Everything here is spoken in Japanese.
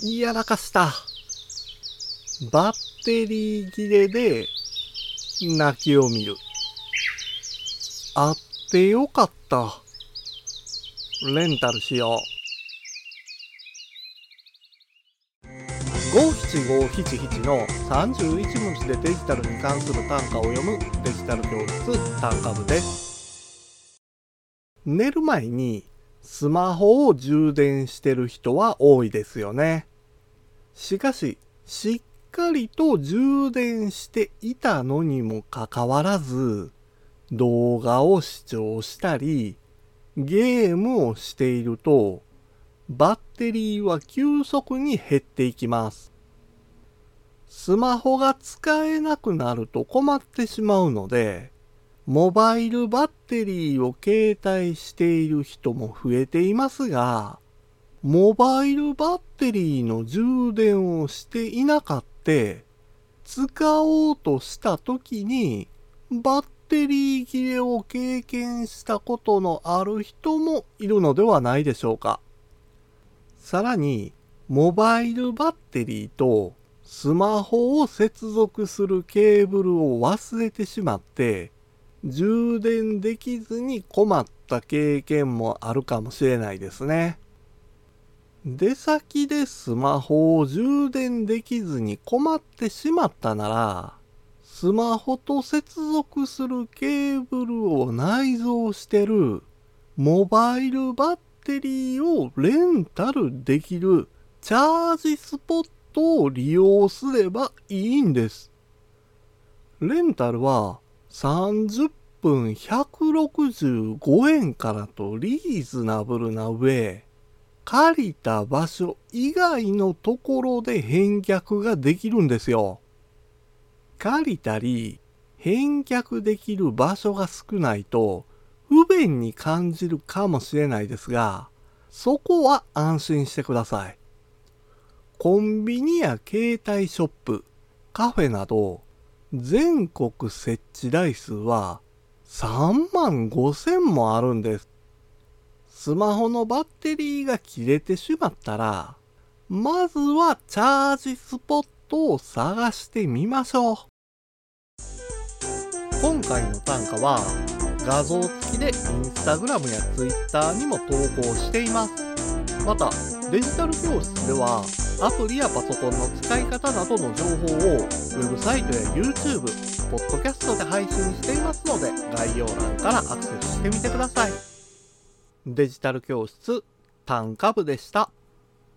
やらかした。バッテリー切れで泣きを見る。あってよかった。レンタルしよう。五七五七七の31文字でデジタルに関する単価を読むデジタル教室単価部です。寝る前にスマホを充電してる人は多いですよね。しかし、しっかりと充電していたのにもかかわらず、動画を視聴したり、ゲームをしていると、バッテリーは急速に減っていきます。スマホが使えなくなると困ってしまうので、モバイルバッテリーを携帯している人も増えていますが、モバイルバッテリーの充電をしていなかって、使おうとした時に、バッテリー切れを経験したことのある人もいるのではないでしょうか。さらに、モバイルバッテリーとスマホを接続するケーブルを忘れてしまって、充電できずに困った経験もあるかもしれないですね。出先でスマホを充電できずに困ってしまったなら、スマホと接続するケーブルを内蔵してるモバイルバッテリーをレンタルできるチャージスポットを利用すればいいんです。レンタルは30分165円からとリーズナブルな上、借りた場所以外のところで返却ができるんですよ。借りたり返却できる場所が少ないと不便に感じるかもしれないですが、そこは安心してください。コンビニや携帯ショップ、カフェなど全国設置台数は3万5千もあるんです。スマホのバッテリーが切れてしまったら、まずはチャージスポットを探してみましょう。今回の単価は画像付きでインスタグラムやツイッターにも投稿しています。また、デジタル教室ではアプリやパソコンの使い方などの情報をウェブサイトや YouTube、ポッドキャストで配信していますので概要欄からアクセスしてみてください。デジタル教室単価部でした。